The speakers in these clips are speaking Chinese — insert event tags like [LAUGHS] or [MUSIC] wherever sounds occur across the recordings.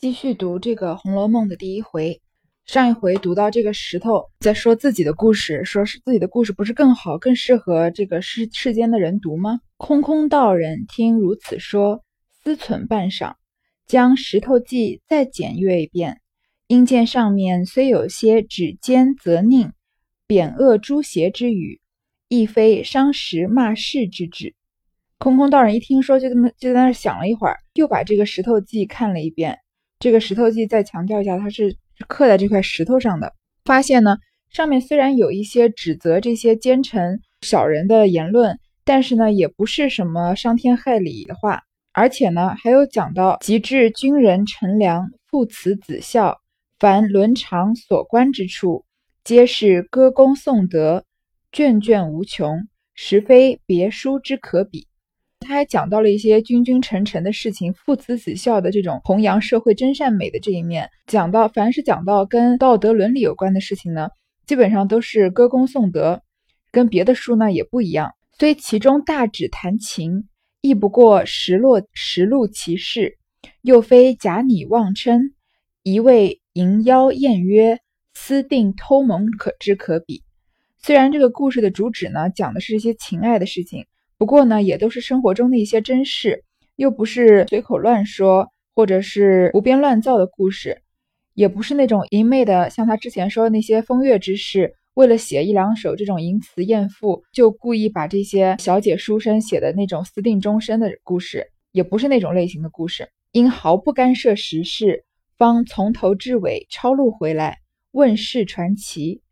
继续读这个《红楼梦》的第一回，上一回读到这个石头在说自己的故事，说是自己的故事不是更好、更适合这个世世间的人读吗？空空道人听如此说，思忖半晌，将《石头记》再检阅一遍，因见上面虽有些指尖责佞、贬恶诛邪之语，亦非伤时骂世之旨。空空道人一听说，就这么就在那儿想了一会儿，又把这个《石头记》看了一遍。这个石头记再强调一下，它是刻在这块石头上的。发现呢，上面虽然有一些指责这些奸臣小人的言论，但是呢，也不是什么伤天害理的话。而且呢，还有讲到及至军人臣良父慈子孝，凡伦常所关之处，皆是歌功颂德，卷卷无穷，实非别书之可比。他还讲到了一些君君臣臣的事情，父慈子孝的这种弘扬社会真善美的这一面。讲到凡是讲到跟道德伦理有关的事情呢，基本上都是歌功颂德，跟别的书呢也不一样。虽其中大指弹琴，亦不过实落实录其事，又非假拟妄称，一味淫妖艳约，私定偷蒙可之可比。虽然这个故事的主旨呢，讲的是一些情爱的事情。不过呢，也都是生活中的一些真事，又不是随口乱说，或者是胡编乱造的故事，也不是那种淫媚的，像他之前说的那些风月之事，为了写一两首这种淫词艳赋，就故意把这些小姐书生写的那种私定终身的故事，也不是那种类型的故事。因毫不干涉时事，方从头至尾抄录回来，问世传奇。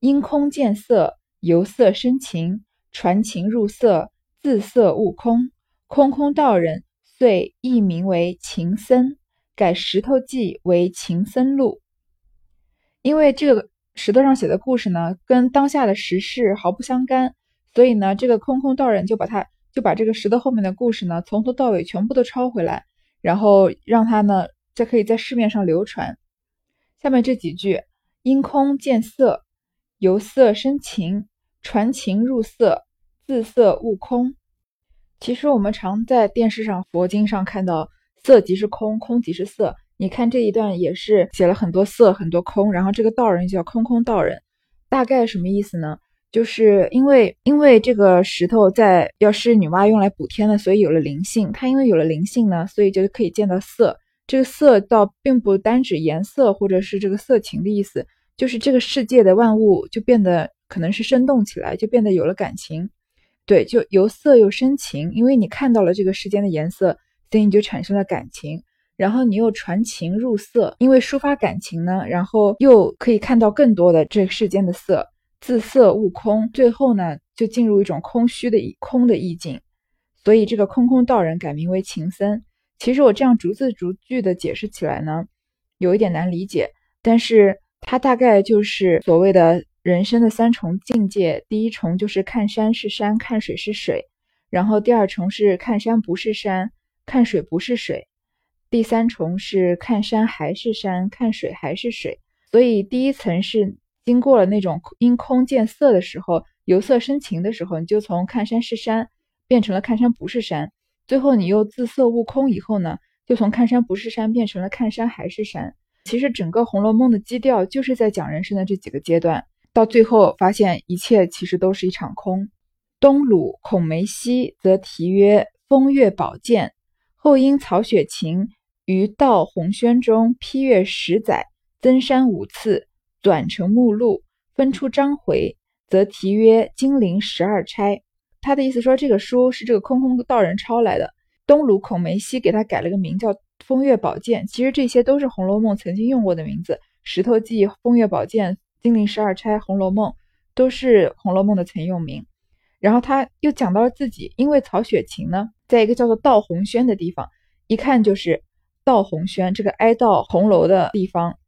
因空见色，由色生情，传情入色。自色悟空，空空道人遂易名为情僧，改《石头记》为《情僧录》。因为这个石头上写的故事呢，跟当下的时事毫不相干，所以呢，这个空空道人就把他就把这个石头后面的故事呢，从头到尾全部都抄回来，然后让他呢，再可以在市面上流传。下面这几句：因空见色，由色生情，传情入色。自色悟空，其实我们常在电视上、佛经上看到“色即是空，空即是色”。你看这一段也是写了很多色、很多空，然后这个道人叫空空道人，大概什么意思呢？就是因为因为这个石头在要是女娲用来补天的，所以有了灵性。它因为有了灵性呢，所以就可以见到色。这个色倒并不单指颜色或者是这个色情的意思，就是这个世界的万物就变得可能是生动起来，就变得有了感情。对，就由色又生情，因为你看到了这个世间的颜色，所以你就产生了感情，然后你又传情入色，因为抒发感情呢，然后又可以看到更多的这世间的色，自色悟空，最后呢就进入一种空虚的空的意境，所以这个空空道人改名为情僧。其实我这样逐字逐句的解释起来呢，有一点难理解，但是它大概就是所谓的。人生的三重境界，第一重就是看山是山，看水是水；然后第二重是看山不是山，看水不是水；第三重是看山还是山，看水还是水。所以第一层是经过了那种因空见色的时候，由色生情的时候，你就从看山是山变成了看山不是山；最后你又自色悟空以后呢，就从看山不是山变成了看山还是山。其实整个《红楼梦》的基调就是在讲人生的这几个阶段。到最后发现一切其实都是一场空。东鲁孔梅溪则题曰“风月宝鉴”，后因曹雪芹于《道红轩》中批阅十载，增删五次，转成目录，分出章回，则题曰“金陵十二钗”。他的意思说，这个书是这个空空道人抄来的。东鲁孔梅溪给他改了个名叫《风月宝鉴》，其实这些都是《红楼梦》曾经用过的名字，《石头记》《风月宝鉴》。金陵十二钗、红楼梦都是红楼梦的曾用名。然后他又讲到了自己，因为曹雪芹呢，在一个叫做道红轩的地方，一看就是道红轩这个哀悼红楼的地方，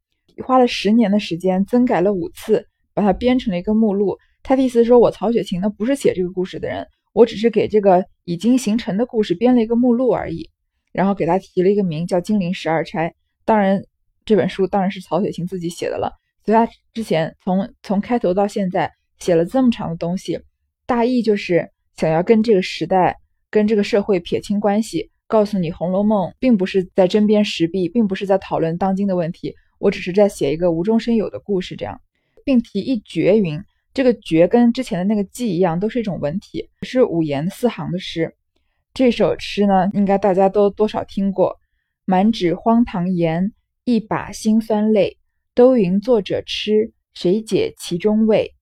花了十年的时间增改了五次，把它编成了一个目录。他的意思是说，我曹雪芹呢不是写这个故事的人，我只是给这个已经形成的故事编了一个目录而已。然后给他提了一个名叫《金陵十二钗》，当然这本书当然是曹雪芹自己写的了。所以他之前从从开头到现在写了这么长的东西，大意就是想要跟这个时代、跟这个社会撇清关系，告诉你，《红楼梦》并不是在针砭时弊，并不是在讨论当今的问题，我只是在写一个无中生有的故事。这样，并题一绝云，这个绝跟之前的那个记一样，都是一种文体，是五言四行的诗。这首诗呢，应该大家都多少听过。满纸荒唐言，一把辛酸泪，都云作者痴，谁解其中味？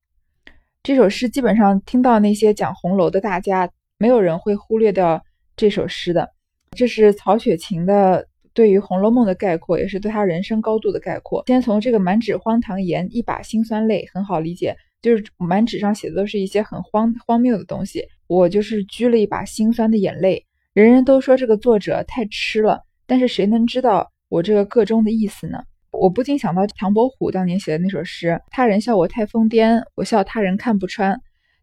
这首诗基本上听到那些讲红楼的大家，没有人会忽略掉这首诗的。这是曹雪芹的对于《红楼梦》的概括，也是对他人生高度的概括。先从这个满纸荒唐言，一把辛酸泪，很好理解，就是满纸上写的都是一些很荒荒谬的东西。我就是掬了一把辛酸的眼泪。人人都说这个作者太痴了，但是谁能知道我这个个中的意思呢？我不禁想到唐伯虎当年写的那首诗：“他人笑我太疯癫，我笑他人看不穿。”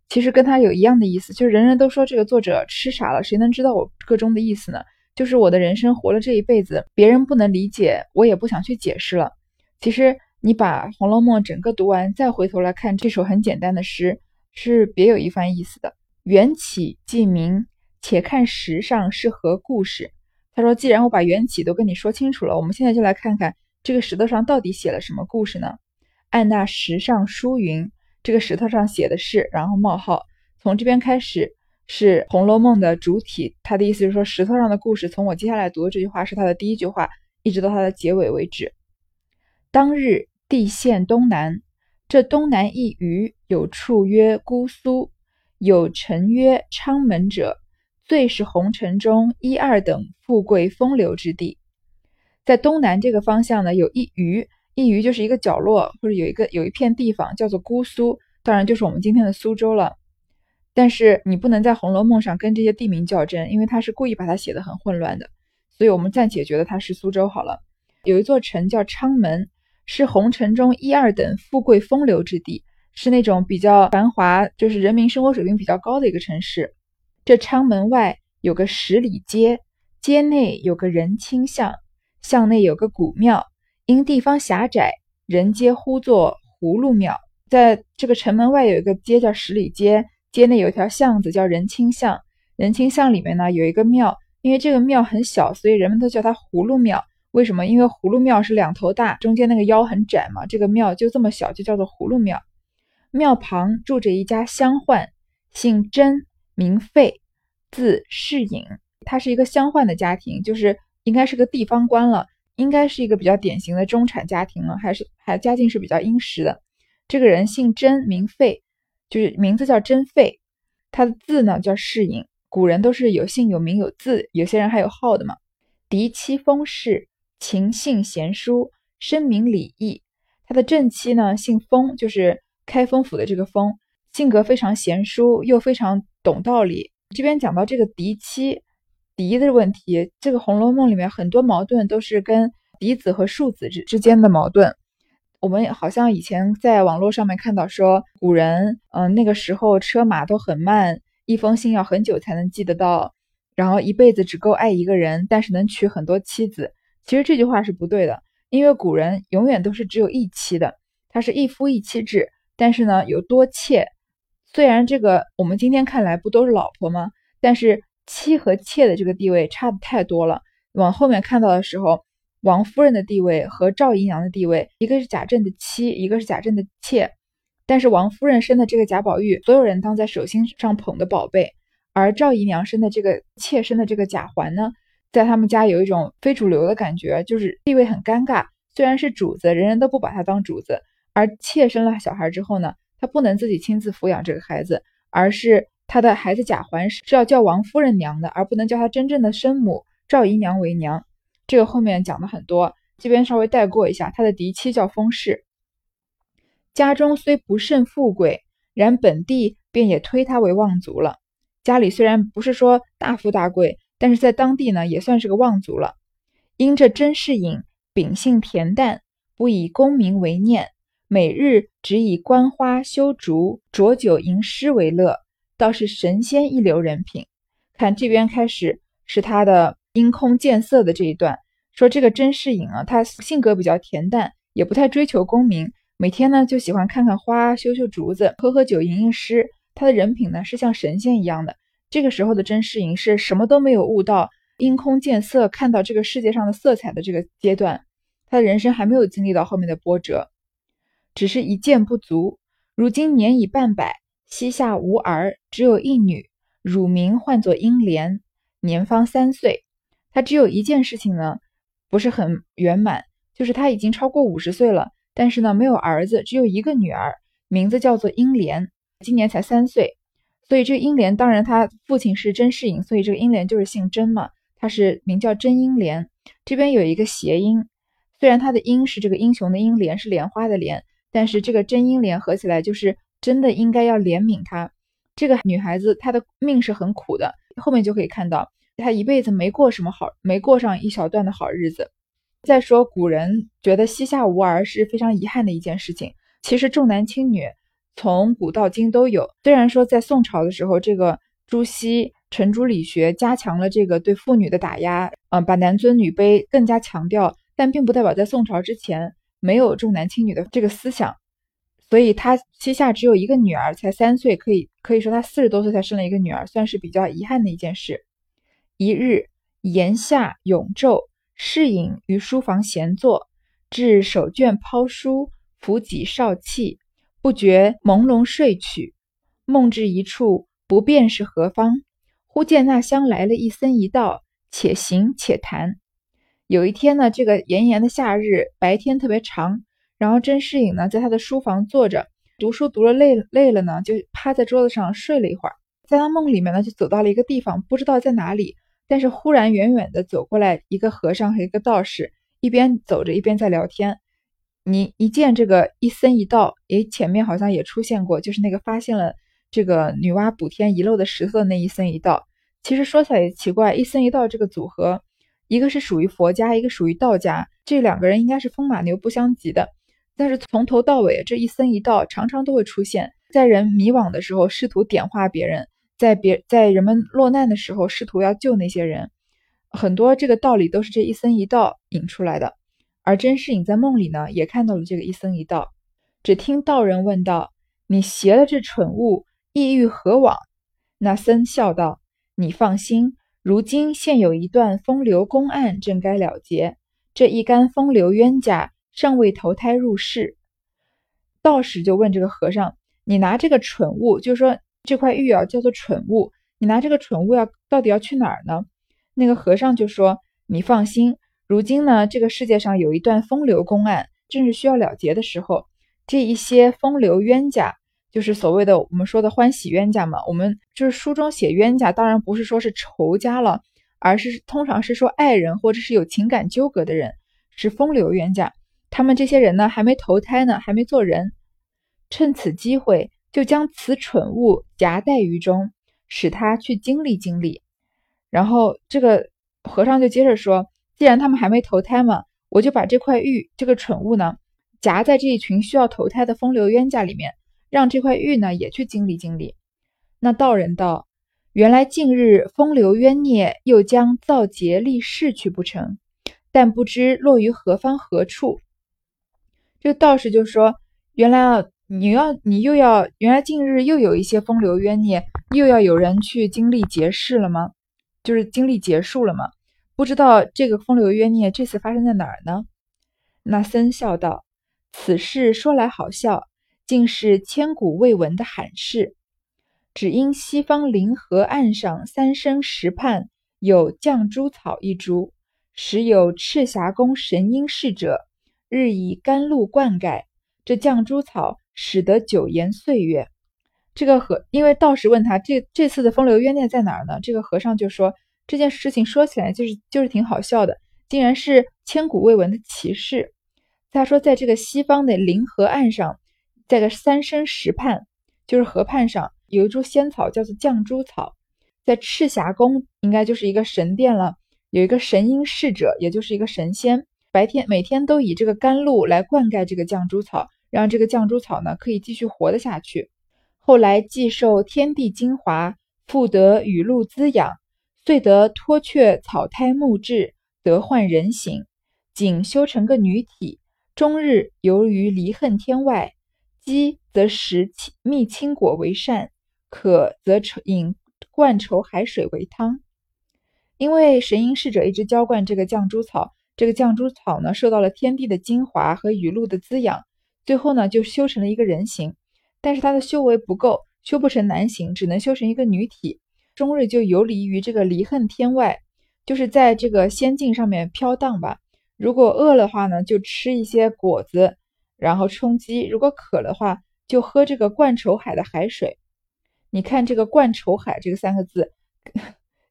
其实跟他有一样的意思，就是人人都说这个作者痴傻了，谁能知道我个中的意思呢？就是我的人生活了这一辈子，别人不能理解，我也不想去解释了。其实你把《红楼梦》整个读完，再回头来看这首很简单的诗，是别有一番意思的。缘起即明，且看时尚是何故事。他说：“既然我把缘起都跟你说清楚了，我们现在就来看看这个石头上到底写了什么故事呢？”按那石上书云，这个石头上写的是，然后冒号，从这边开始是《红楼梦》的主体。他的意思是说，石头上的故事，从我接下来读的这句话是他的第一句话，一直到他的结尾为止。当日地陷东南，这东南一隅有处曰姑苏。有臣曰昌门者，最是红尘中一二等富贵风流之地。在东南这个方向呢，有一隅，一隅就是一个角落，或者有一个有一片地方叫做姑苏，当然就是我们今天的苏州了。但是你不能在《红楼梦》上跟这些地名较真，因为他是故意把它写的很混乱的，所以我们暂且觉得它是苏州好了。有一座城叫昌门，是红尘中一二等富贵风流之地。是那种比较繁华，就是人民生活水平比较高的一个城市。这昌门外有个十里街，街内有个人清巷，巷内有个古庙。因地方狭窄，人皆呼作葫芦庙。在这个城门外有一个街叫十里街，街内有一条巷子叫仁清巷。仁清巷里面呢有一个庙，因为这个庙很小，所以人们都叫它葫芦庙。为什么？因为葫芦庙是两头大，中间那个腰很窄嘛。这个庙就这么小，就叫做葫芦庙。庙旁住着一家乡宦，姓甄，名费，字世隐。他是一个乡宦的家庭，就是应该是个地方官了，应该是一个比较典型的中产家庭了，还是还家境是比较殷实的。这个人姓甄，名费，就是名字叫甄费。他的字呢叫世隐。古人都是有姓有名有字，有些人还有号的嘛。嫡妻封氏，情性贤淑，深明礼义。他的正妻呢姓封，就是。开封府的这个封，性格非常贤淑，又非常懂道理。这边讲到这个嫡妻嫡的问题，这个《红楼梦》里面很多矛盾都是跟嫡子和庶子之之间的矛盾。我们好像以前在网络上面看到说，古人嗯那个时候车马都很慢，一封信要很久才能寄得到，然后一辈子只够爱一个人，但是能娶很多妻子。其实这句话是不对的，因为古人永远都是只有一妻的，他是一夫一妻制。但是呢，有多妾，虽然这个我们今天看来不都是老婆吗？但是妻和妾的这个地位差的太多了。往后面看到的时候，王夫人的地位和赵姨娘的地位，一个是贾政的妻，一个是贾政的妾。但是王夫人生的这个贾宝玉，所有人当在手心上捧的宝贝，而赵姨娘生的这个妾生的这个贾环呢，在他们家有一种非主流的感觉，就是地位很尴尬。虽然是主子，人人都不把她当主子。而妾生了小孩之后呢，她不能自己亲自抚养这个孩子，而是他的孩子贾环是要叫王夫人娘的，而不能叫她真正的生母赵姨娘为娘。这个后面讲的很多，这边稍微带过一下。他的嫡妻叫封氏，家中虽不甚富贵，然本地便也推他为望族了。家里虽然不是说大富大贵，但是在当地呢也算是个望族了。因这甄士隐秉性恬淡，不以功名为念。每日只以观花、修竹、酌酒、吟诗为乐，倒是神仙一流人品。看这边开始是他的因空见色的这一段，说这个甄士隐啊，他性格比较恬淡，也不太追求功名，每天呢就喜欢看看花、修修竹子、喝喝酒、吟吟诗。他的人品呢是像神仙一样的。这个时候的甄士隐是什么都没有悟到，因空见色，看到这个世界上的色彩的这个阶段，他的人生还没有经历到后面的波折，只是一件不足。如今年已半百，膝下无儿，只有一女，乳名唤作英莲，年方三岁。他只有一件事情呢，不是很圆满，就是他已经超过五十岁了，但是呢没有儿子，只有一个女儿，名字叫做英莲，今年才三岁。所以这个英莲，当然她父亲是甄士隐，所以这个英莲就是姓甄嘛。他是名叫甄英莲，这边有一个谐音，虽然他的英是这个英雄的英，莲是莲花的莲，但是这个甄英莲合起来就是真的应该要怜悯她。这个女孩子她的命是很苦的，后面就可以看到她一辈子没过什么好，没过上一小段的好日子。再说古人觉得膝下无儿是非常遗憾的一件事情，其实重男轻女从古到今都有，虽然说在宋朝的时候，这个朱熹。程朱理学加强了这个对妇女的打压，嗯，把男尊女卑更加强调，但并不代表在宋朝之前没有重男轻女的这个思想。所以他膝下只有一个女儿，才三岁，可以可以说他四十多岁才生了一个女儿，算是比较遗憾的一件事。一日，檐下永昼，侍隐于书房闲坐，至手卷抛书，抚脊少憩，不觉朦胧睡去，梦至一处，不辨是何方。忽见那厢来了一僧一道，且行且谈。有一天呢，这个炎炎的夏日，白天特别长，然后甄士隐呢在他的书房坐着读书，读了累累了呢，就趴在桌子上睡了一会儿。在他梦里面呢，就走到了一个地方，不知道在哪里，但是忽然远远的走过来一个和尚和一个道士，一边走着一边在聊天。你一见这个一僧一道，诶，前面好像也出现过，就是那个发现了。这个女娲补天遗漏的石头的那一僧一道，其实说起来也奇怪，一僧一道这个组合，一个是属于佛家，一个属于道家，这两个人应该是风马牛不相及的。但是从头到尾，这一僧一道常常都会出现在人迷惘的时候，试图点化别人；在别在人们落难的时候，试图要救那些人。很多这个道理都是这一僧一道引出来的。而甄士隐在梦里呢，也看到了这个一僧一道。只听道人问道：“你携了这蠢物？”意欲何往？那僧笑道：“你放心，如今现有一段风流公案，正该了结。这一干风流冤家尚未投胎入世。”道士就问这个和尚：“你拿这个蠢物，就说这块玉啊，叫做蠢物。你拿这个蠢物要到底要去哪儿呢？”那个和尚就说：“你放心，如今呢，这个世界上有一段风流公案，正是需要了结的时候。这一些风流冤家。”就是所谓的我们说的欢喜冤家嘛，我们就是书中写冤家，当然不是说是仇家了，而是通常是说爱人或者是有情感纠葛的人，是风流冤家。他们这些人呢，还没投胎呢，还没做人，趁此机会就将此蠢物夹带于中，使他去经历经历。然后这个和尚就接着说，既然他们还没投胎嘛，我就把这块玉这个蠢物呢，夹在这一群需要投胎的风流冤家里面。让这块玉呢也去经历经历。那道人道：“原来近日风流冤孽又将造劫立世去不成？但不知落于何方何处。”这道士就说：“原来啊，你要你又要原来近日又有一些风流冤孽，又要有人去经历劫世了吗？就是经历结束了吗？不知道这个风流冤孽这次发生在哪儿呢？”那僧笑道：“此事说来好笑。”竟是千古未闻的罕事，只因西方临河岸上三生石畔有绛珠草一株，时有赤霞宫神瑛侍者日以甘露灌溉，这绛珠草使得久延岁月。这个和因为道士问他这这次的风流冤孽在哪儿呢？这个和尚就说这件事情说起来就是就是挺好笑的，竟然是千古未闻的奇事。他说在这个西方的临河岸上。在个三生石畔，就是河畔上有一株仙草，叫做绛珠草。在赤霞宫，应该就是一个神殿了，有一个神瑛侍者，也就是一个神仙，白天每天都以这个甘露来灌溉这个绛珠草，让这个绛珠草呢可以继续活得下去。后来既受天地精华，复得雨露滋养，遂得脱却草胎木质，得换人形，仅修成个女体，终日游于离恨天外。饥则食蜜青果为膳，渴则饮灌稠海水为汤。因为神瑛侍者一直浇灌这个绛珠草，这个绛珠草呢受到了天地的精华和雨露的滋养，最后呢就修成了一个人形。但是他的修为不够，修不成男形，只能修成一个女体，终日就游离于这个离恨天外，就是在这个仙境上面飘荡吧。如果饿了话呢，就吃一些果子，然后充饥；如果渴的话，就喝这个灌愁海的海水。你看这个“灌愁海”这个三个字。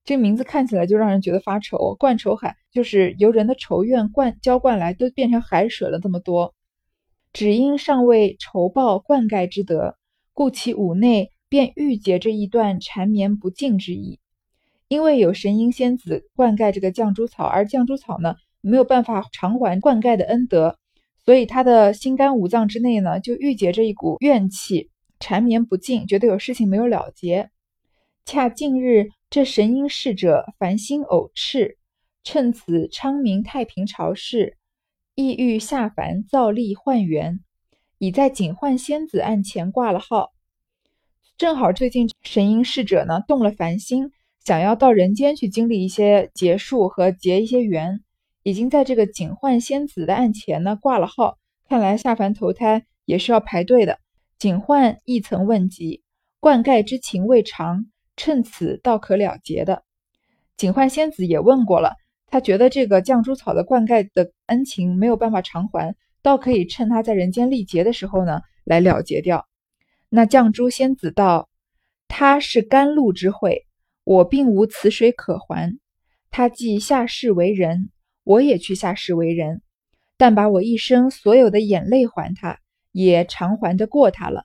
这名字看起来就让人觉得发愁。灌愁海就是由人的仇怨灌浇灌来，都变成海水了这么多。只因尚未仇报灌溉之德，故其五内便郁结着一段缠绵不尽之意。因为有神瑛仙子灌溉这个绛珠草，而绛珠草呢没有办法偿还灌溉的恩德，所以他的心肝五脏之内呢就郁结着一股怨气，缠绵不尽，觉得有事情没有了结。恰近日。这神瑛侍者凡心偶炽，趁此昌明太平朝事，意欲下凡造历换元，已在警幻仙子案前挂了号。正好最近神瑛侍者呢动了凡心，想要到人间去经历一些结束和结一些缘，已经在这个警幻仙子的案前呢挂了号。看来下凡投胎也是要排队的。警幻亦曾问及灌溉之情未长。趁此倒可了结的，警幻仙子也问过了，他觉得这个绛珠草的灌溉的恩情没有办法偿还，倒可以趁他在人间历劫的时候呢来了结掉。那绛珠仙子道：“他是甘露之惠，我并无此水可还。他既下世为人，我也去下世为人，但把我一生所有的眼泪还他，也偿还得过他了。”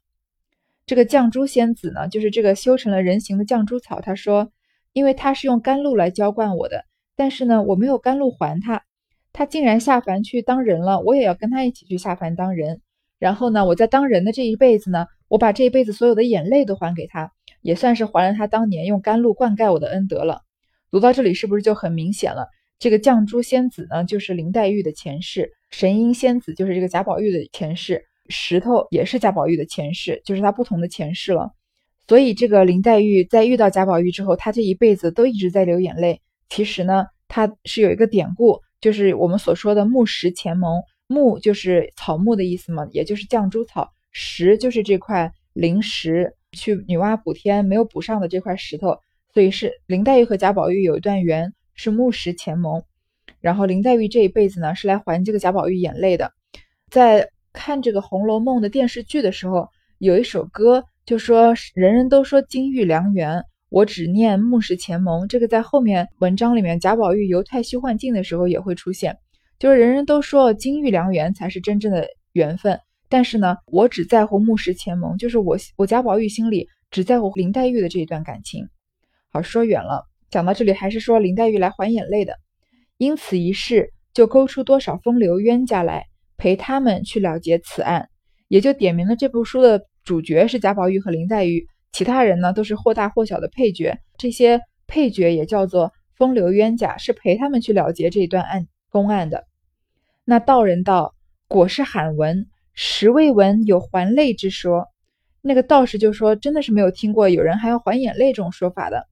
这个绛珠仙子呢，就是这个修成了人形的绛珠草。他说，因为他是用甘露来浇灌我的，但是呢，我没有甘露还他，他竟然下凡去当人了，我也要跟他一起去下凡当人。然后呢，我在当人的这一辈子呢，我把这一辈子所有的眼泪都还给他，也算是还了他当年用甘露灌溉我的恩德了。读到这里，是不是就很明显了？这个绛珠仙子呢，就是林黛玉的前世；神瑛仙子就是这个贾宝玉的前世。石头也是贾宝玉的前世，就是他不同的前世了。所以这个林黛玉在遇到贾宝玉之后，她这一辈子都一直在流眼泪。其实呢，她是有一个典故，就是我们所说的木石前盟。木就是草木的意思嘛，也就是绛珠草；石就是这块灵石，去女娲补天没有补上的这块石头。所以是林黛玉和贾宝玉有一段缘，是木石前盟。然后林黛玉这一辈子呢，是来还这个贾宝玉眼泪的，在。看这个《红楼梦》的电视剧的时候，有一首歌就说：“人人都说金玉良缘，我只念木石前盟。”这个在后面文章里面，贾宝玉游太虚幻境的时候也会出现。就是人人都说金玉良缘才是真正的缘分，但是呢，我只在乎木石前盟，就是我我贾宝玉心里只在乎林黛玉的这一段感情。好，说远了，讲到这里还是说林黛玉来还眼泪的，因此一事就勾出多少风流冤家来。陪他们去了结此案，也就点明了这部书的主角是贾宝玉和林黛玉，其他人呢都是或大或小的配角。这些配角也叫做风流冤家，是陪他们去了结这一段案公案的。那道人道：“果是罕闻，实未闻有还泪之说。”那个道士就说：“真的是没有听过有人还要还眼泪这种说法的。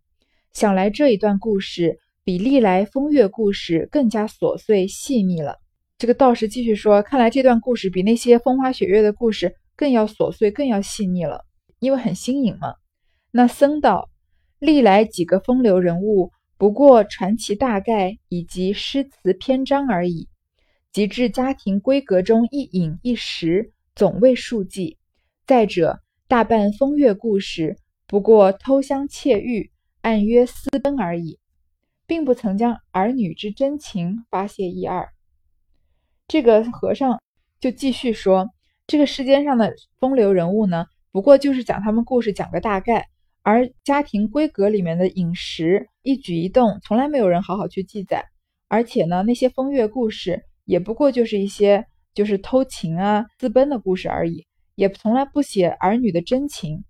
想来这一段故事比历来风月故事更加琐碎细密了。”这个道士继续说：“看来这段故事比那些风花雪月的故事更要琐碎、更要细腻了，因为很新颖嘛。”那僧道：“历来几个风流人物，不过传奇大概以及诗词篇章而已；及至家庭闺阁中一饮一食，总未数计。再者，大半风月故事，不过偷香窃玉、暗约私奔而已，并不曾将儿女之真情发泄一二。”这个和尚就继续说：“这个世间上的风流人物呢，不过就是讲他们故事，讲个大概；而家庭闺阁里面的饮食、一举一动，从来没有人好好去记载。而且呢，那些风月故事，也不过就是一些就是偷情啊、私奔的故事而已，也从来不写儿女的真情。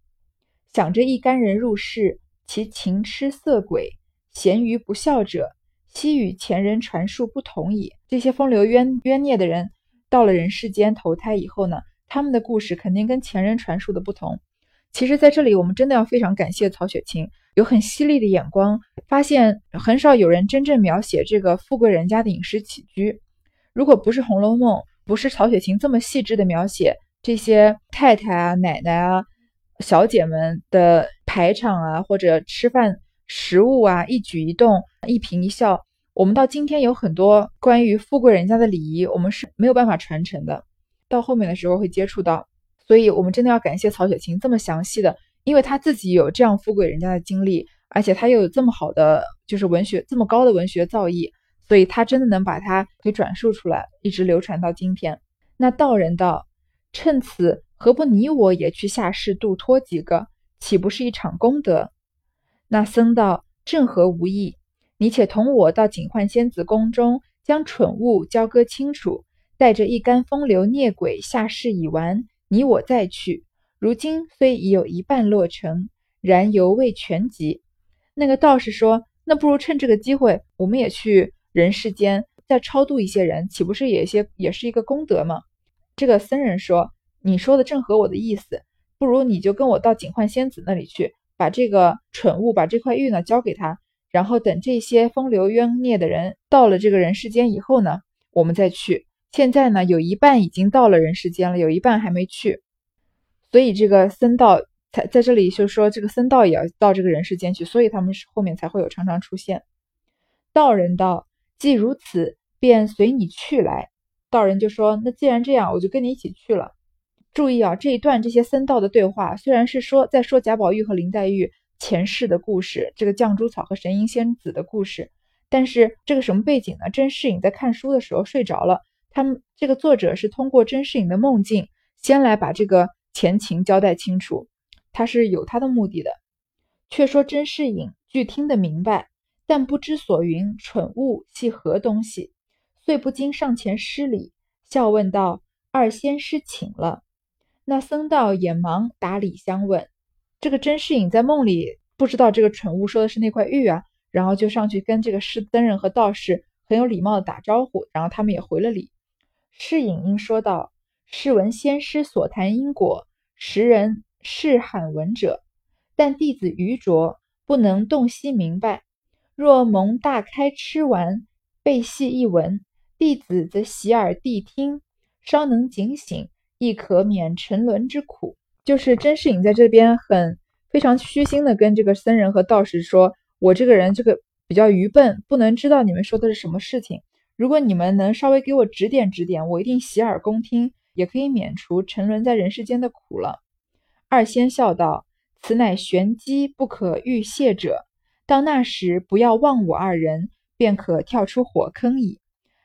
想着一干人入世，其情痴色鬼，咸于不孝者。”昔与前人传述不同矣。这些风流冤冤孽的人，到了人世间投胎以后呢，他们的故事肯定跟前人传述的不同。其实，在这里我们真的要非常感谢曹雪芹，有很犀利的眼光，发现很少有人真正描写这个富贵人家的饮食起居。如果不是《红楼梦》，不是曹雪芹这么细致的描写这些太太啊、奶奶啊、小姐们的排场啊，或者吃饭食物啊、一举一动、一颦一笑，我们到今天有很多关于富贵人家的礼仪，我们是没有办法传承的。到后面的时候会接触到，所以我们真的要感谢曹雪芹这么详细的，因为他自己有这样富贵人家的经历，而且他又有这么好的就是文学这么高的文学造诣，所以他真的能把它给转述出来，一直流传到今天。那道人道：“趁此，何不你我也去下世度脱几个，岂不是一场功德？”那僧道：“正合无意，你且同我到警幻仙子宫中，将蠢物交割清楚。”带着一干风流孽鬼下世已完，你我再去。如今虽已有一半落成，然犹未全集。那个道士说：“那不如趁这个机会，我们也去人世间再超度一些人，岂不是也些也是一个功德吗？”这个僧人说：“你说的正合我的意思，不如你就跟我到警幻仙子那里去，把这个蠢物，把这块玉呢交给他，然后等这些风流冤孽的人到了这个人世间以后呢，我们再去。”现在呢，有一半已经到了人世间了，有一半还没去，所以这个僧道才在这里就说，这个僧道也要到这个人世间去，所以他们是后面才会有常常出现。道人道：“既如此，便随你去来。”道人就说：“那既然这样，我就跟你一起去了。”注意啊，这一段这些僧道的对话，虽然是说在说贾宝玉和林黛玉前世的故事，这个绛珠草和神瑛仙子的故事，但是这个什么背景呢？甄士隐在看书的时候睡着了。他们这个作者是通过甄士隐的梦境，先来把这个前情交代清楚，他是有他的目的的。却说甄士隐俱听得明白，但不知所云蠢物系何东西，遂不禁上前施礼，笑问道：“二仙师请了。”那僧道也忙打礼相问。这个甄士隐在梦里不知道这个蠢物说的是那块玉啊，然后就上去跟这个师僧人和道士很有礼貌的打招呼，然后他们也回了礼。释隐因说道：“试闻先师所谈因果，时人是罕闻者。但弟子愚拙，不能洞悉明白。若蒙大开吃完，背细一闻，弟子则洗耳谛听，稍能警醒，亦可免沉沦之苦。”就是甄士隐在这边很非常虚心的跟这个僧人和道士说：“我这个人这个比较愚笨，不能知道你们说的是什么事情。”如果你们能稍微给我指点指点，我一定洗耳恭听，也可以免除沉沦在人世间的苦了。二仙笑道：“此乃玄机不可预泄者，到那时不要忘我二人，便可跳出火坑矣。”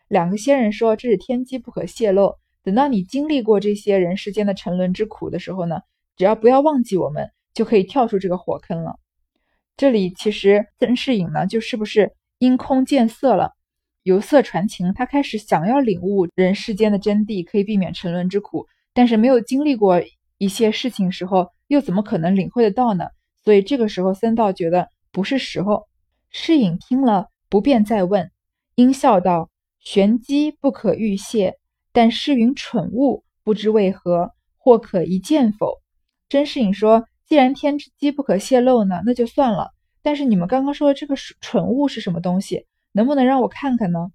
两个仙人说：“这是天机不可泄露，等到你经历过这些人世间的沉沦之苦的时候呢，只要不要忘记我们，就可以跳出这个火坑了。”这里其实甄士隐呢，就是不是因空见色了？由色传情，他开始想要领悟人世间的真谛，可以避免沉沦之苦。但是没有经历过一些事情时候，又怎么可能领会得到呢？所以这个时候，僧道觉得不是时候。释隐听了，不便再问，应笑道：“玄机不可预泄，但是云蠢物，不知为何，或可一见否？”甄士隐说：“既然天机不可泄露呢，那就算了。但是你们刚刚说的这个蠢物是什么东西？”能不能让我看看呢？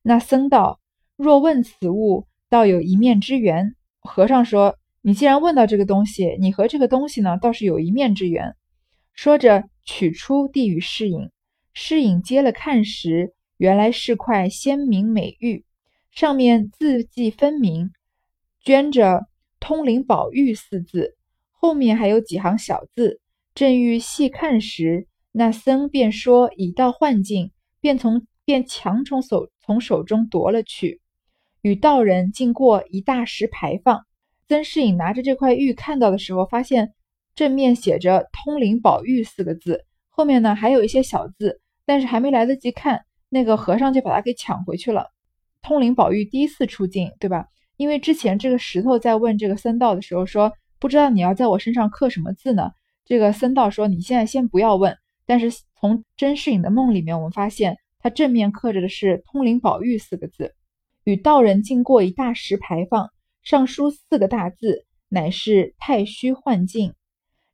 那僧道若问此物，倒有一面之缘。和尚说：“你既然问到这个东西，你和这个东西呢，倒是有一面之缘。”说着，取出递与侍隐。侍隐接了看时，原来是块鲜明美玉，上面字迹分明，镌着“通灵宝玉”四字，后面还有几行小字。正欲细看时，那僧便说：“已到幻境。”便从便强从手从手中夺了去，与道人经过一大石牌坊。曾士隐拿着这块玉看到的时候，发现正面写着“通灵宝玉”四个字，后面呢还有一些小字，但是还没来得及看，那个和尚就把它给抢回去了。通灵宝玉第一次出镜，对吧？因为之前这个石头在问这个僧道的时候说：“不知道你要在我身上刻什么字呢？”这个僧道说：“你现在先不要问。”但是从甄士隐的梦里面，我们发现他正面刻着的是“通灵宝玉”四个字。与道人经过一大石牌坊，上书四个大字，乃是“太虚幻境”。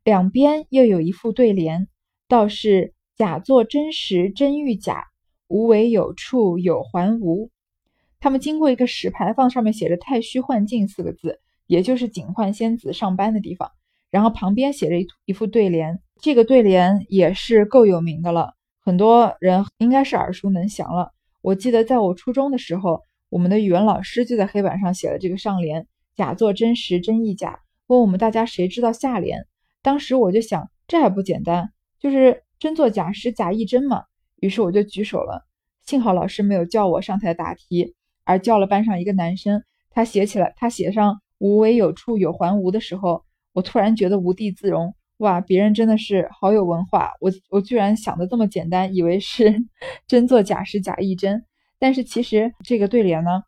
两边又有一副对联，道是假作真时真亦假，无为有处有还无。他们经过一个石牌坊，上面写着“太虚幻境”四个字，也就是警幻仙子上班的地方。然后旁边写着一一副对联，这个对联也是够有名的了，很多人应该是耳熟能详了。我记得在我初中的时候，我们的语文老师就在黑板上写了这个上联：“假作真时真亦假。”问我们大家谁知道下联？当时我就想，这还不简单，就是真作假时假亦真嘛。于是我就举手了，幸好老师没有叫我上台答题。而叫了班上一个男生，他写起来，他写上“无为有处有还无”的时候，我突然觉得无地自容。哇，别人真的是好有文化，我我居然想的这么简单，以为是 [LAUGHS] 真作假时假亦真。但是其实这个对联呢，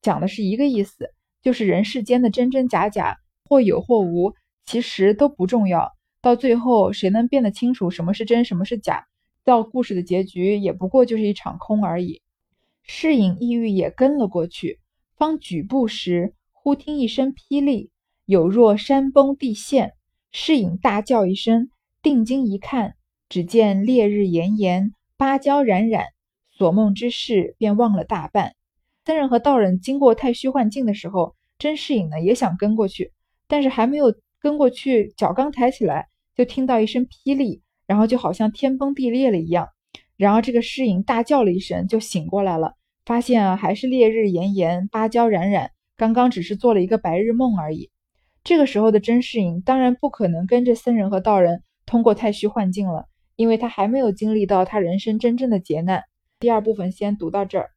讲的是一个意思，就是人世间的真真假假，或有或无，其实都不重要。到最后，谁能辨得清楚什么是真，什么是假？到故事的结局，也不过就是一场空而已。世隐意欲也跟了过去，方举步时，忽听一声霹雳，有若山崩地陷。世隐大叫一声，定睛一看，只见烈日炎炎，芭蕉冉冉，所梦之事便忘了大半。僧人和道人经过太虚幻境的时候，甄士隐呢也想跟过去，但是还没有跟过去，脚刚抬起来，就听到一声霹雳，然后就好像天崩地裂了一样。然后这个诗隐大叫了一声，就醒过来了。发现啊，还是烈日炎炎，芭蕉冉冉，刚刚只是做了一个白日梦而已。这个时候的甄士隐当然不可能跟着僧人和道人通过太虚幻境了，因为他还没有经历到他人生真正的劫难。第二部分先读到这儿。